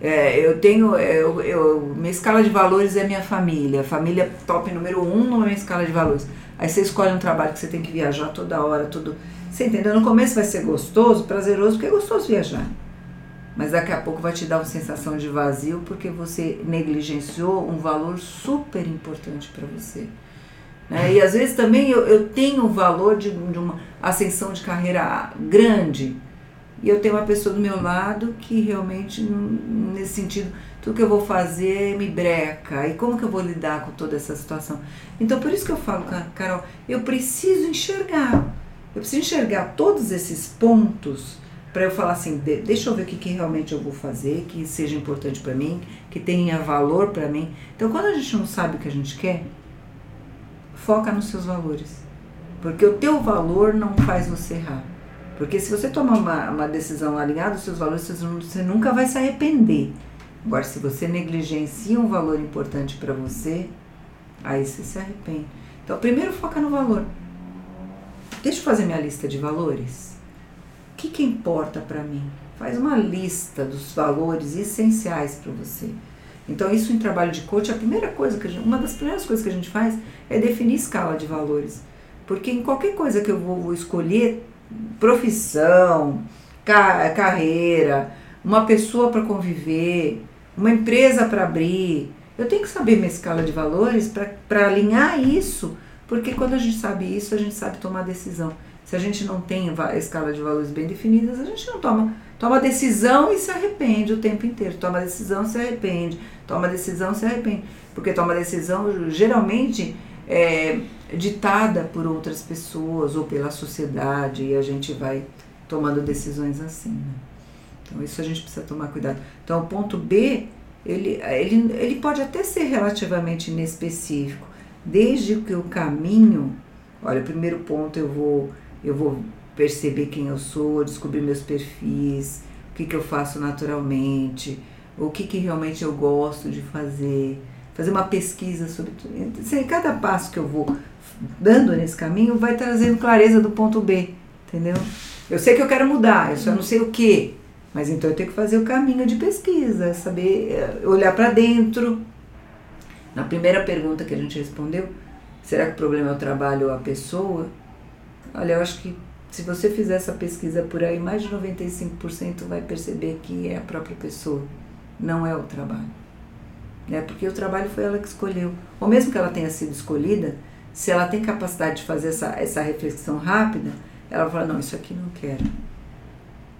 É, eu tenho. Eu, eu, minha escala de valores é minha família. Família top número um na minha escala de valores. Aí você escolhe um trabalho que você tem que viajar toda hora, tudo. Você entendeu? No começo vai ser gostoso, prazeroso, porque é gostoso viajar. Mas daqui a pouco vai te dar uma sensação de vazio porque você negligenciou um valor super importante para você. Né? E às vezes também eu, eu tenho o valor de, de uma ascensão de carreira grande e eu tenho uma pessoa do meu lado que realmente, nesse sentido, tudo que eu vou fazer me breca. E como que eu vou lidar com toda essa situação? Então, por isso que eu falo, Carol, eu preciso enxergar. Eu preciso enxergar todos esses pontos para eu falar assim, deixa eu ver o que, que realmente eu vou fazer, que seja importante para mim, que tenha valor para mim. Então, quando a gente não sabe o que a gente quer, foca nos seus valores. Porque o teu valor não faz você errar. Porque se você tomar uma, uma decisão alinhada aos seus valores, você nunca vai se arrepender. Agora, se você negligencia um valor importante para você, aí você se arrepende. Então, primeiro foca no valor. Deixa eu fazer minha lista de valores. O que, que importa para mim? Faz uma lista dos valores essenciais para você. Então, isso em trabalho de coach, a primeira coisa que gente, uma das primeiras coisas que a gente faz é definir escala de valores. Porque em qualquer coisa que eu vou escolher, profissão, carreira, uma pessoa para conviver, uma empresa para abrir. Eu tenho que saber minha escala de valores para alinhar isso, porque quando a gente sabe isso, a gente sabe tomar decisão. Se a gente não tem escala de valores bem definidas, a gente não toma. Toma decisão e se arrepende o tempo inteiro. Toma decisão, se arrepende. Toma decisão, se arrepende. Porque toma decisão, geralmente, é ditada por outras pessoas ou pela sociedade e a gente vai tomando decisões assim. Né? Então isso a gente precisa tomar cuidado. Então o ponto B, ele, ele, ele pode até ser relativamente inespecífico, desde que o caminho, olha, o primeiro ponto eu vou, eu vou perceber quem eu sou, descobrir meus perfis, o que, que eu faço naturalmente, o que, que realmente eu gosto de fazer, fazer uma pesquisa sobre tudo. Então, cada passo que eu vou dando nesse caminho vai trazendo clareza do ponto B, entendeu? Eu sei que eu quero mudar, eu só não sei o que, mas então eu tenho que fazer o caminho de pesquisa, saber eh, olhar para dentro. Na primeira pergunta que a gente respondeu, será que o problema é o trabalho ou a pessoa? Olha, eu acho que se você fizer essa pesquisa por aí, mais de 95% vai perceber que é a própria pessoa, não é o trabalho. É porque o trabalho foi ela que escolheu. Ou mesmo que ela tenha sido escolhida, se ela tem capacidade de fazer essa, essa reflexão rápida, ela vai falar, não, isso aqui não quero.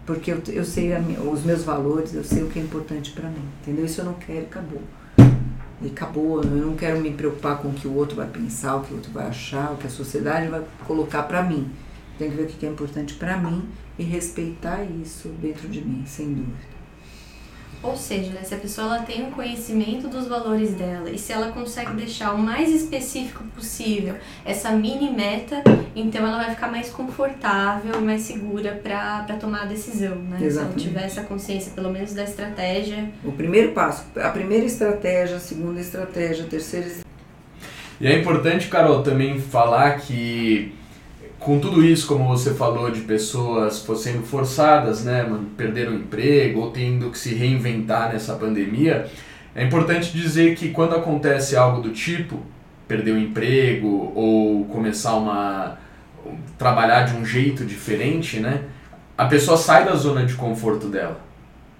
Porque eu, eu sei os meus valores, eu sei o que é importante para mim. Entendeu? Isso eu não quero, acabou. E acabou, eu não quero me preocupar com o que o outro vai pensar, o que o outro vai achar, o que a sociedade vai colocar para mim. Tem que ver o que é importante para mim e respeitar isso dentro de mim, sem dúvida. Ou seja, né, se a pessoa ela tem um conhecimento dos valores dela e se ela consegue deixar o mais específico possível essa mini meta, então ela vai ficar mais confortável e mais segura para tomar a decisão, né? Exatamente. Se ela tiver essa consciência, pelo menos da estratégia. O primeiro passo, a primeira estratégia, a segunda estratégia, a terceira E é importante, Carol, também falar que com tudo isso, como você falou, de pessoas sendo forçadas, né, perder o emprego ou tendo que se reinventar nessa pandemia, é importante dizer que quando acontece algo do tipo, perder o emprego ou começar uma trabalhar de um jeito diferente, né, a pessoa sai da zona de conforto dela.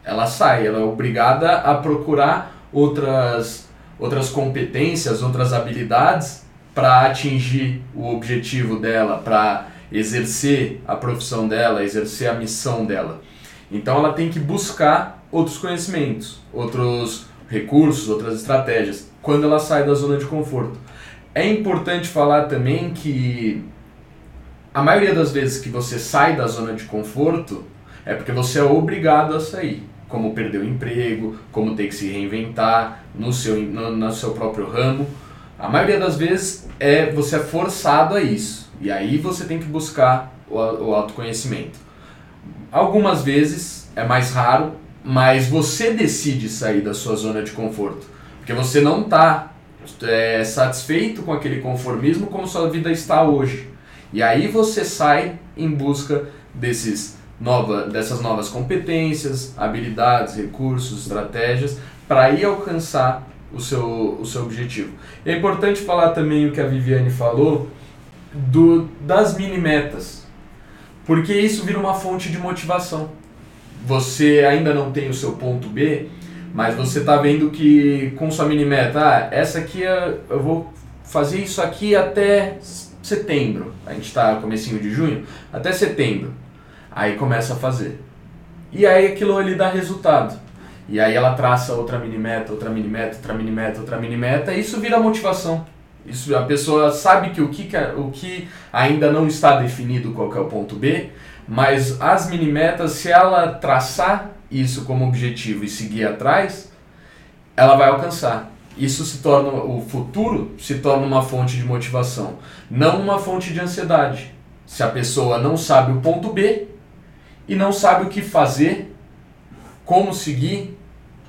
Ela sai, ela é obrigada a procurar outras outras competências, outras habilidades para atingir o objetivo dela, para exercer a profissão dela, exercer a missão dela. Então ela tem que buscar outros conhecimentos, outros recursos, outras estratégias, quando ela sai da zona de conforto. É importante falar também que a maioria das vezes que você sai da zona de conforto é porque você é obrigado a sair, como perder o emprego, como ter que se reinventar no seu, no, no seu próprio ramo. A maioria das vezes é você é forçado a isso. E aí você tem que buscar o, o autoconhecimento. Algumas vezes é mais raro, mas você decide sair da sua zona de conforto. Porque você não está é, satisfeito com aquele conformismo como sua vida está hoje. E aí você sai em busca desses nova, dessas novas competências, habilidades, recursos, estratégias para ir alcançar o seu, o seu objetivo. é importante falar também o que a Viviane falou do, das mini metas, porque isso vira uma fonte de motivação. Você ainda não tem o seu ponto B, mas você está vendo que com sua mini meta, ah, essa aqui é, eu vou fazer isso aqui até setembro. A gente está comecinho de junho, até setembro. Aí começa a fazer. E aí aquilo ali dá resultado. E aí ela traça outra mini meta, outra mini meta, outra mini meta, outra mini meta, e isso vira motivação. Isso a pessoa sabe que o que, o que ainda não está definido qual é o ponto B, mas as mini metas, se ela traçar isso como objetivo e seguir atrás, ela vai alcançar. Isso se torna o futuro se torna uma fonte de motivação, não uma fonte de ansiedade. Se a pessoa não sabe o ponto B e não sabe o que fazer, como seguir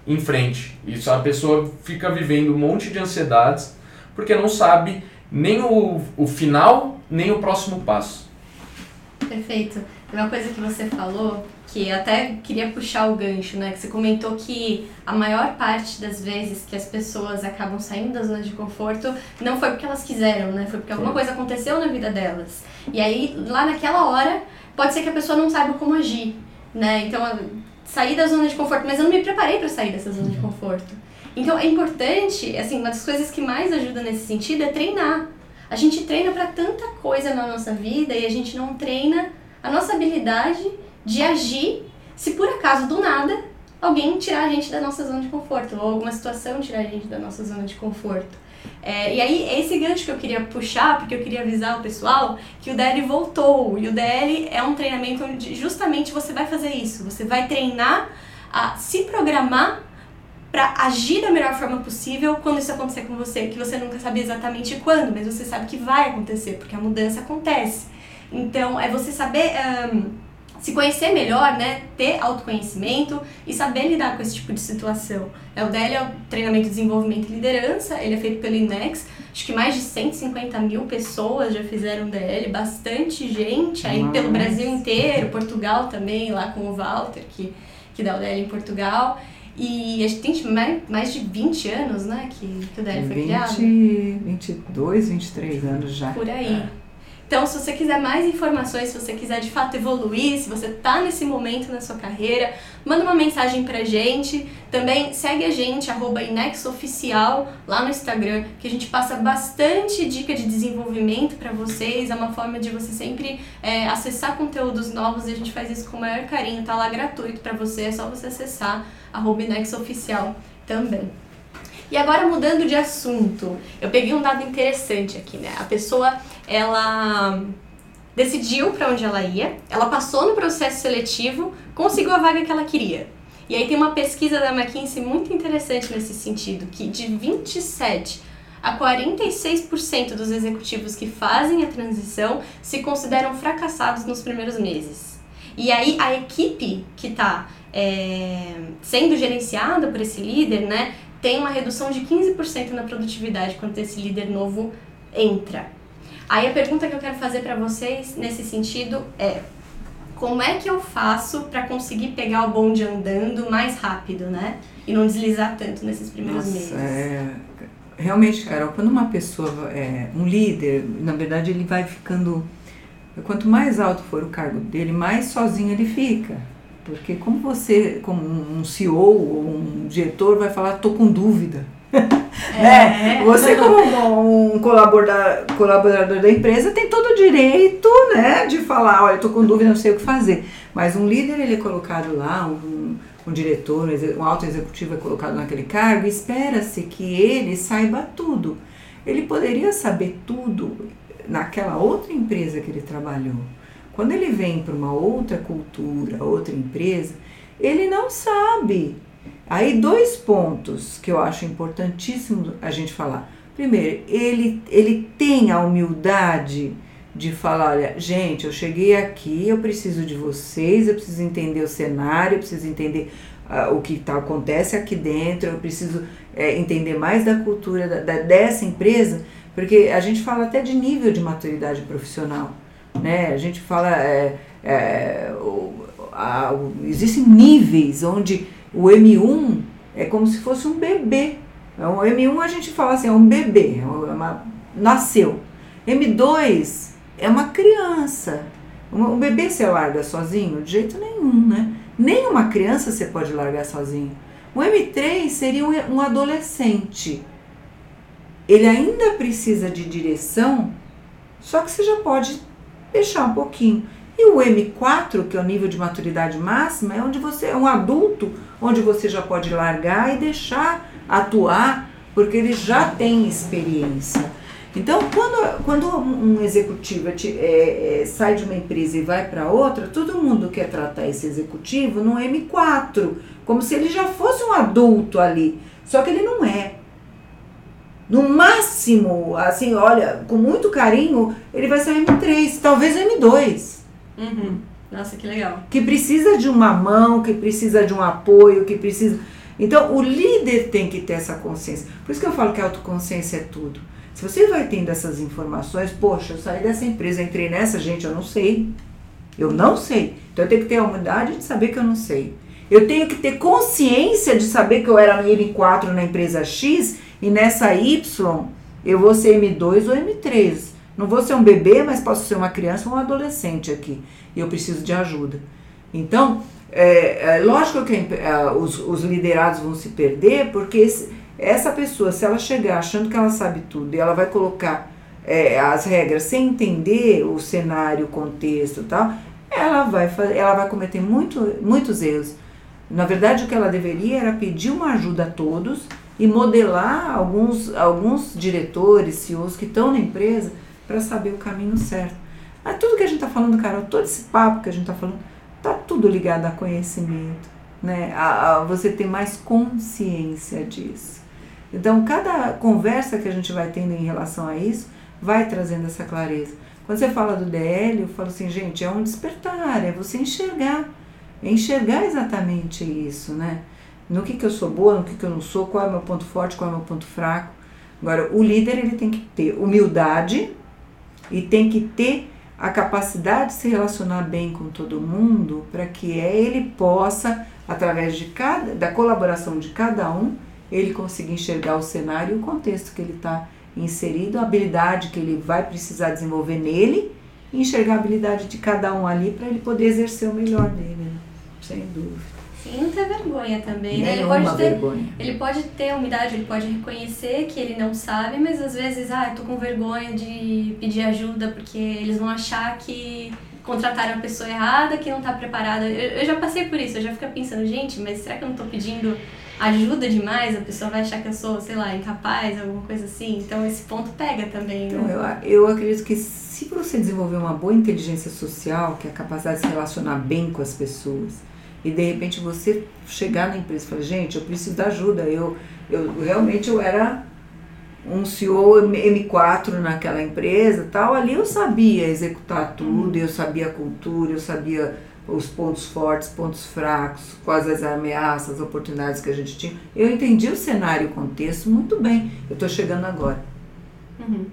em frente. Isso a pessoa fica vivendo um monte de ansiedades porque não sabe nem o, o final, nem o próximo passo. Perfeito. Uma coisa que você falou, que até queria puxar o gancho, né? Que você comentou que a maior parte das vezes que as pessoas acabam saindo da zona de conforto não foi porque elas quiseram, né? Foi porque alguma coisa aconteceu na vida delas. E aí, lá naquela hora, pode ser que a pessoa não saiba como agir, né? Então, sair da zona de conforto, mas eu não me preparei para sair dessa zona de conforto. Então, é importante, assim, uma das coisas que mais ajuda nesse sentido é treinar. A gente treina para tanta coisa na nossa vida e a gente não treina a nossa habilidade de agir se por acaso do nada alguém tirar a gente da nossa zona de conforto ou alguma situação tirar a gente da nossa zona de conforto. É, e aí, esse gancho que eu queria puxar, porque eu queria avisar o pessoal que o DL voltou. E o DL é um treinamento onde justamente você vai fazer isso. Você vai treinar a se programar para agir da melhor forma possível quando isso acontecer com você, que você nunca sabia exatamente quando, mas você sabe que vai acontecer, porque a mudança acontece. Então, é você saber um, se conhecer melhor, né? Ter autoconhecimento e saber lidar com esse tipo de situação. O DL é o treinamento de desenvolvimento e liderança, ele é feito pelo INEX. Acho que mais de 150 mil pessoas já fizeram DL, bastante gente, aí pelo Brasil inteiro, Portugal também, lá com o Walter, que, que dá o DL em Portugal. E a gente tem mais, mais de 20 anos, né, que, que o DL foi 20, criado. 22, 23 anos já. Por aí. É. Então, se você quiser mais informações, se você quiser de fato evoluir, se você está nesse momento na sua carreira, manda uma mensagem pra gente. Também segue a gente, arroba InexOficial, lá no Instagram, que a gente passa bastante dica de desenvolvimento para vocês. É uma forma de você sempre é, acessar conteúdos novos e a gente faz isso com o maior carinho. Tá lá gratuito para você, é só você acessar, arroba InexOficial também. E agora mudando de assunto, eu peguei um dado interessante aqui, né? A pessoa ela decidiu para onde ela ia, ela passou no processo seletivo, conseguiu a vaga que ela queria. E aí tem uma pesquisa da McKinsey muito interessante nesse sentido, que de 27 a 46% dos executivos que fazem a transição se consideram fracassados nos primeiros meses. E aí a equipe que está é, sendo gerenciada por esse líder, né, tem uma redução de 15% na produtividade quando esse líder novo entra. Aí a pergunta que eu quero fazer para vocês nesse sentido é: como é que eu faço para conseguir pegar o bonde andando mais rápido, né? E não deslizar tanto nesses primeiros Nossa, meses? É... Realmente, Carol, quando uma pessoa é um líder, na verdade ele vai ficando. Quanto mais alto for o cargo dele, mais sozinho ele fica. Porque como você, como um CEO ou um diretor, vai falar, tô com dúvida. É. né? Você como um colaborador, colaborador da empresa tem todo o direito né, de falar, olha, estou com dúvida, não sei o que fazer. Mas um líder ele é colocado lá, um, um diretor, um alto executivo é colocado naquele cargo, espera-se que ele saiba tudo. Ele poderia saber tudo naquela outra empresa que ele trabalhou. Quando ele vem para uma outra cultura, outra empresa, ele não sabe Aí, dois pontos que eu acho importantíssimo a gente falar. Primeiro, ele, ele tem a humildade de falar: olha, gente, eu cheguei aqui, eu preciso de vocês, eu preciso entender o cenário, eu preciso entender uh, o que tá, acontece aqui dentro, eu preciso é, entender mais da cultura da, da, dessa empresa, porque a gente fala até de nível de maturidade profissional. Né? A gente fala. É, é, o, a, existem níveis onde o M1 é como se fosse um bebê. É o M1 a gente fala assim, é um bebê, é uma, nasceu. M2 é uma criança. Um, um bebê você larga sozinho? De jeito nenhum, né? Nem uma criança você pode largar sozinho. O M3 seria um, um adolescente. Ele ainda precisa de direção, só que você já pode deixar um pouquinho. E o M4, que é o nível de maturidade máxima, é onde você é um adulto, onde você já pode largar e deixar atuar, porque ele já tem experiência. Então, quando, quando um executivo é, é, sai de uma empresa e vai para outra, todo mundo quer tratar esse executivo no M4, como se ele já fosse um adulto ali. Só que ele não é. No máximo, assim, olha, com muito carinho, ele vai ser M3, talvez M2. Uhum. Nossa, que legal. Que precisa de uma mão, que precisa de um apoio, que precisa. Então, o líder tem que ter essa consciência. Por isso que eu falo que a autoconsciência é tudo. Se você vai tendo essas informações, poxa, eu saí dessa empresa, entrei nessa, gente, eu não sei. Eu não sei. Então eu tenho que ter a humildade de saber que eu não sei. Eu tenho que ter consciência de saber que eu era M4 na empresa X e nessa Y eu vou ser M2 ou M3. Não vou ser um bebê, mas posso ser uma criança ou um adolescente aqui. E eu preciso de ajuda. Então, é, é lógico que é, os, os liderados vão se perder, porque esse, essa pessoa, se ela chegar achando que ela sabe tudo e ela vai colocar é, as regras sem entender o cenário, o contexto e tal, ela vai, ela vai cometer muito, muitos erros. Na verdade, o que ela deveria era pedir uma ajuda a todos e modelar alguns, alguns diretores, CEOs que estão na empresa para saber o caminho certo. Mas tudo que a gente está falando, Carol, todo esse papo que a gente está falando, está tudo ligado a conhecimento. Né? A, a, você ter mais consciência disso. Então, cada conversa que a gente vai tendo em relação a isso vai trazendo essa clareza. Quando você fala do DL, eu falo assim, gente, é um despertar, é você enxergar, é enxergar exatamente isso, né? No que, que eu sou boa, no que, que eu não sou, qual é o meu ponto forte, qual é o meu ponto fraco. Agora, o líder ele tem que ter humildade e tem que ter a capacidade de se relacionar bem com todo mundo para que ele possa, através de cada, da colaboração de cada um, ele conseguir enxergar o cenário e o contexto que ele está inserido, a habilidade que ele vai precisar desenvolver nele e enxergar a habilidade de cada um ali para ele poder exercer o melhor dele, né? sem dúvida. Sim, não ter vergonha também, né? Ele pode, ter, vergonha. ele pode ter umidade, ele pode reconhecer que ele não sabe, mas às vezes, ah, eu tô com vergonha de pedir ajuda porque eles vão achar que contrataram a pessoa errada, que não tá preparada. Eu, eu já passei por isso, eu já fico pensando, gente, mas será que eu não tô pedindo ajuda demais, a pessoa vai achar que eu sou, sei lá, incapaz, alguma coisa assim. Então esse ponto pega também. Então, né? eu, eu acredito que se você desenvolver uma boa inteligência social, que é a capacidade de se relacionar bem com as pessoas, e de repente você chegar na empresa e falar, gente, eu preciso da ajuda, eu, eu realmente eu era um CEO M4 naquela empresa tal, ali eu sabia executar tudo, eu sabia a cultura, eu sabia os pontos fortes, pontos fracos, quais as ameaças, as oportunidades que a gente tinha. Eu entendi o cenário e o contexto muito bem. Eu estou chegando agora. Uhum.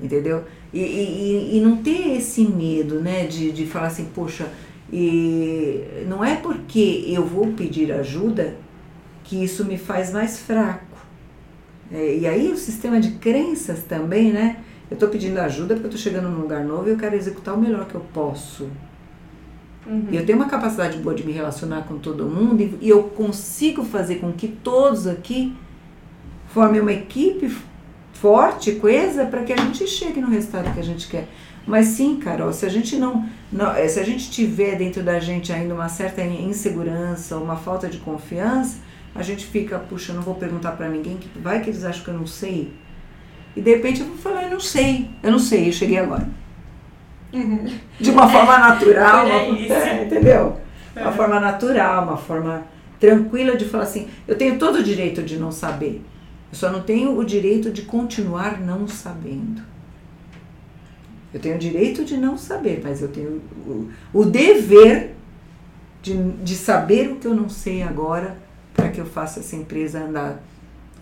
Entendeu? E, e, e não ter esse medo, né, de, de falar assim, poxa, e não é porque eu vou pedir ajuda que isso me faz mais fraco. É, e aí o sistema de crenças também, né? Eu estou pedindo ajuda porque eu estou chegando num lugar novo e eu quero executar o melhor que eu posso. Uhum. Eu tenho uma capacidade boa de me relacionar com todo mundo e, e eu consigo fazer com que todos aqui formem uma equipe forte, coesa, para que a gente chegue no resultado que a gente quer. Mas sim, Carol, se a gente não, não, eh, se a gente tiver dentro da gente ainda uma certa insegurança, uma falta de confiança, a gente fica, puxa, eu não vou perguntar para ninguém, que vai que eles acham que eu não sei. E de repente eu vou falar, eu não sei, eu não sei, eu cheguei agora. Uhum. De uma forma natural, Olha uma, isso. é, entendeu? Uma É. forma natural, uma forma tranquila de falar assim, eu tenho todo o direito de não saber. Eu só não tenho o direito de continuar não sabendo. Eu tenho o direito de não saber, mas eu tenho o, o dever de, de saber o que eu não sei agora para que eu faça essa empresa andar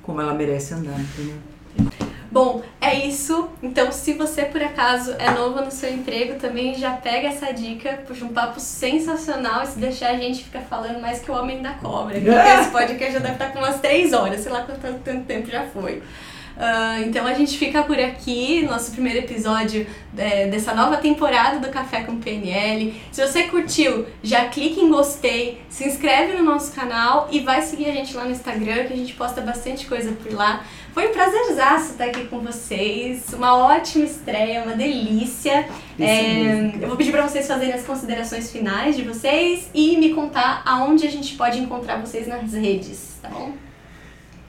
como ela merece andar, entendeu? Bom, é isso. Então, se você por acaso é novo no seu emprego, também já pega essa dica, puxa um papo sensacional. E se deixar a gente fica falando mais que o Homem da Cobra. Porque esse podcast já deve estar com umas três horas, sei lá quanto tanto tempo já foi. Uh, então a gente fica por aqui, nosso primeiro episódio é, dessa nova temporada do Café com PNL. Se você curtiu, já clique em gostei, se inscreve no nosso canal e vai seguir a gente lá no Instagram, que a gente posta bastante coisa por lá. Foi um prazerzaço estar aqui com vocês, uma ótima estreia, uma delícia. É, eu vou pedir para vocês fazerem as considerações finais de vocês e me contar aonde a gente pode encontrar vocês nas redes, tá bom?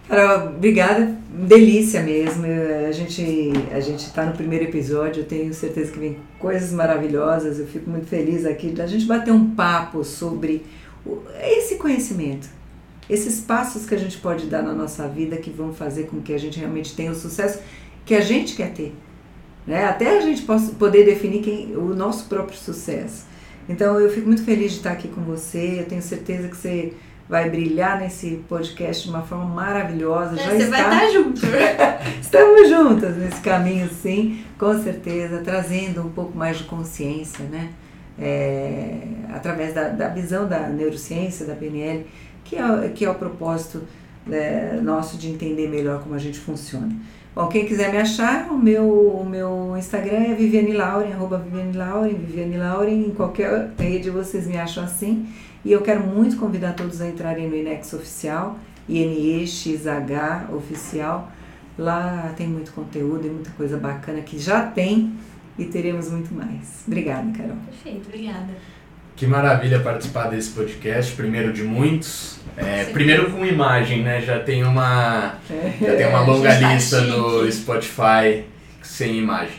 Carol, obrigada, delícia mesmo. A gente a gente está no primeiro episódio, eu tenho certeza que vem coisas maravilhosas. Eu fico muito feliz aqui da gente bater um papo sobre esse conhecimento, esses passos que a gente pode dar na nossa vida que vão fazer com que a gente realmente tenha o sucesso que a gente quer ter, né? Até a gente possa poder definir quem o nosso próprio sucesso. Então eu fico muito feliz de estar aqui com você. Eu tenho certeza que você vai brilhar nesse podcast de uma forma maravilhosa. É, Já você está... vai estar junto. Estamos juntas nesse caminho, sim, com certeza, trazendo um pouco mais de consciência, né? É, através da, da visão da neurociência, da PNL, que é, que é o propósito é, nosso de entender melhor como a gente funciona. Bom, quem quiser me achar, o meu, o meu Instagram é Viviane Lauren, arroba Viviane Lauren, Viviane Lauren, em qualquer rede vocês me acham assim. E eu quero muito convidar todos a entrarem no Inex Oficial, INEXH Oficial. Lá tem muito conteúdo e muita coisa bacana que já tem e teremos muito mais. Obrigada, Carol. Perfeito, obrigada. Que maravilha participar desse podcast, primeiro de muitos. É, primeiro com imagem, né? Já tem uma, já tem uma longa tá lista no Spotify sem imagem.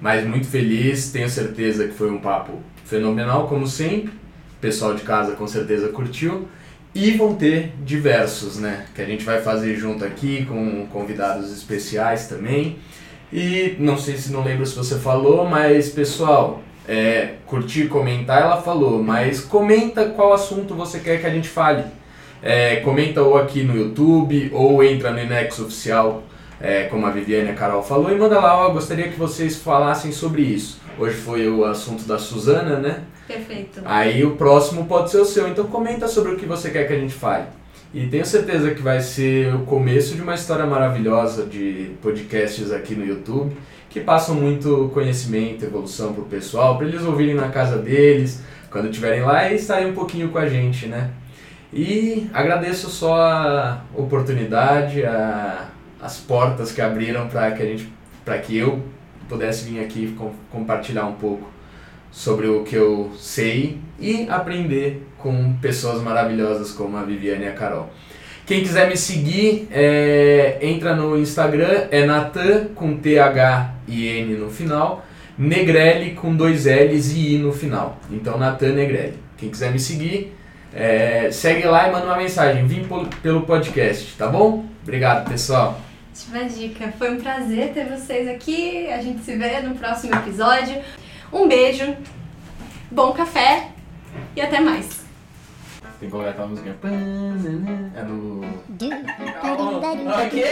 Mas muito feliz, tenho certeza que foi um papo fenomenal, como sempre pessoal de casa com certeza curtiu. E vão ter diversos, né? Que a gente vai fazer junto aqui com convidados especiais também. E não sei se não lembro se você falou, mas pessoal, é, curtir, comentar, ela falou, mas comenta qual assunto você quer que a gente fale. É, comenta ou aqui no YouTube ou entra no Inex Oficial, é, como a Viviane e a Carol falou, e manda lá, ó, gostaria que vocês falassem sobre isso. Hoje foi o assunto da Suzana, né? Perfeito. Aí o próximo pode ser o seu. Então comenta sobre o que você quer que a gente fale. E tenho certeza que vai ser o começo de uma história maravilhosa de podcasts aqui no YouTube que passam muito conhecimento, evolução pro pessoal, para eles ouvirem na casa deles, quando estiverem lá e estarem um pouquinho com a gente, né? E agradeço só a oportunidade, a, as portas que abriram para que a gente, para que eu pudesse vir aqui com, compartilhar um pouco sobre o que eu sei e aprender com pessoas maravilhosas como a Viviane e a Carol. Quem quiser me seguir, é, entra no Instagram, é Natan com T-H-I-N no final, Negrelli com dois L's e I no final. Então, Natan Negrelli. Quem quiser me seguir, é, segue lá e manda uma mensagem. Vim pelo podcast, tá bom? Obrigado, pessoal. Última dica. Foi um prazer ter vocês aqui. A gente se vê no próximo episódio. Um beijo, bom café e até mais. Tem que colocar aquela música. É do. ok,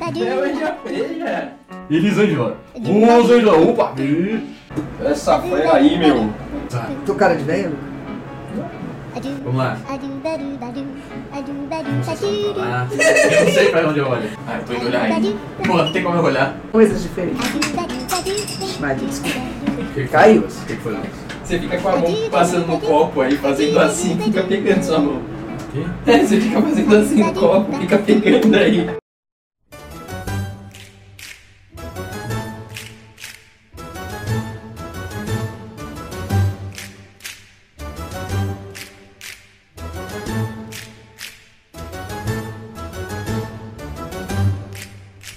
ok. Eu já fez, já. Elisângela. Elisângela, opa! Essa foi aí, meu. Tô cara de velho? Vamos lá. Ah, eu não sei pra onde eu olho. Ah, eu tô indo olhar aí. Pô, não tem como eu olhar. Coisas diferentes. Vai, desculpa. Caiu. O que foi, Você fica com a mão passando no copo aí, fazendo assim, fica pegando sua mão. O quê? É, você fica fazendo assim no copo, fica pegando aí.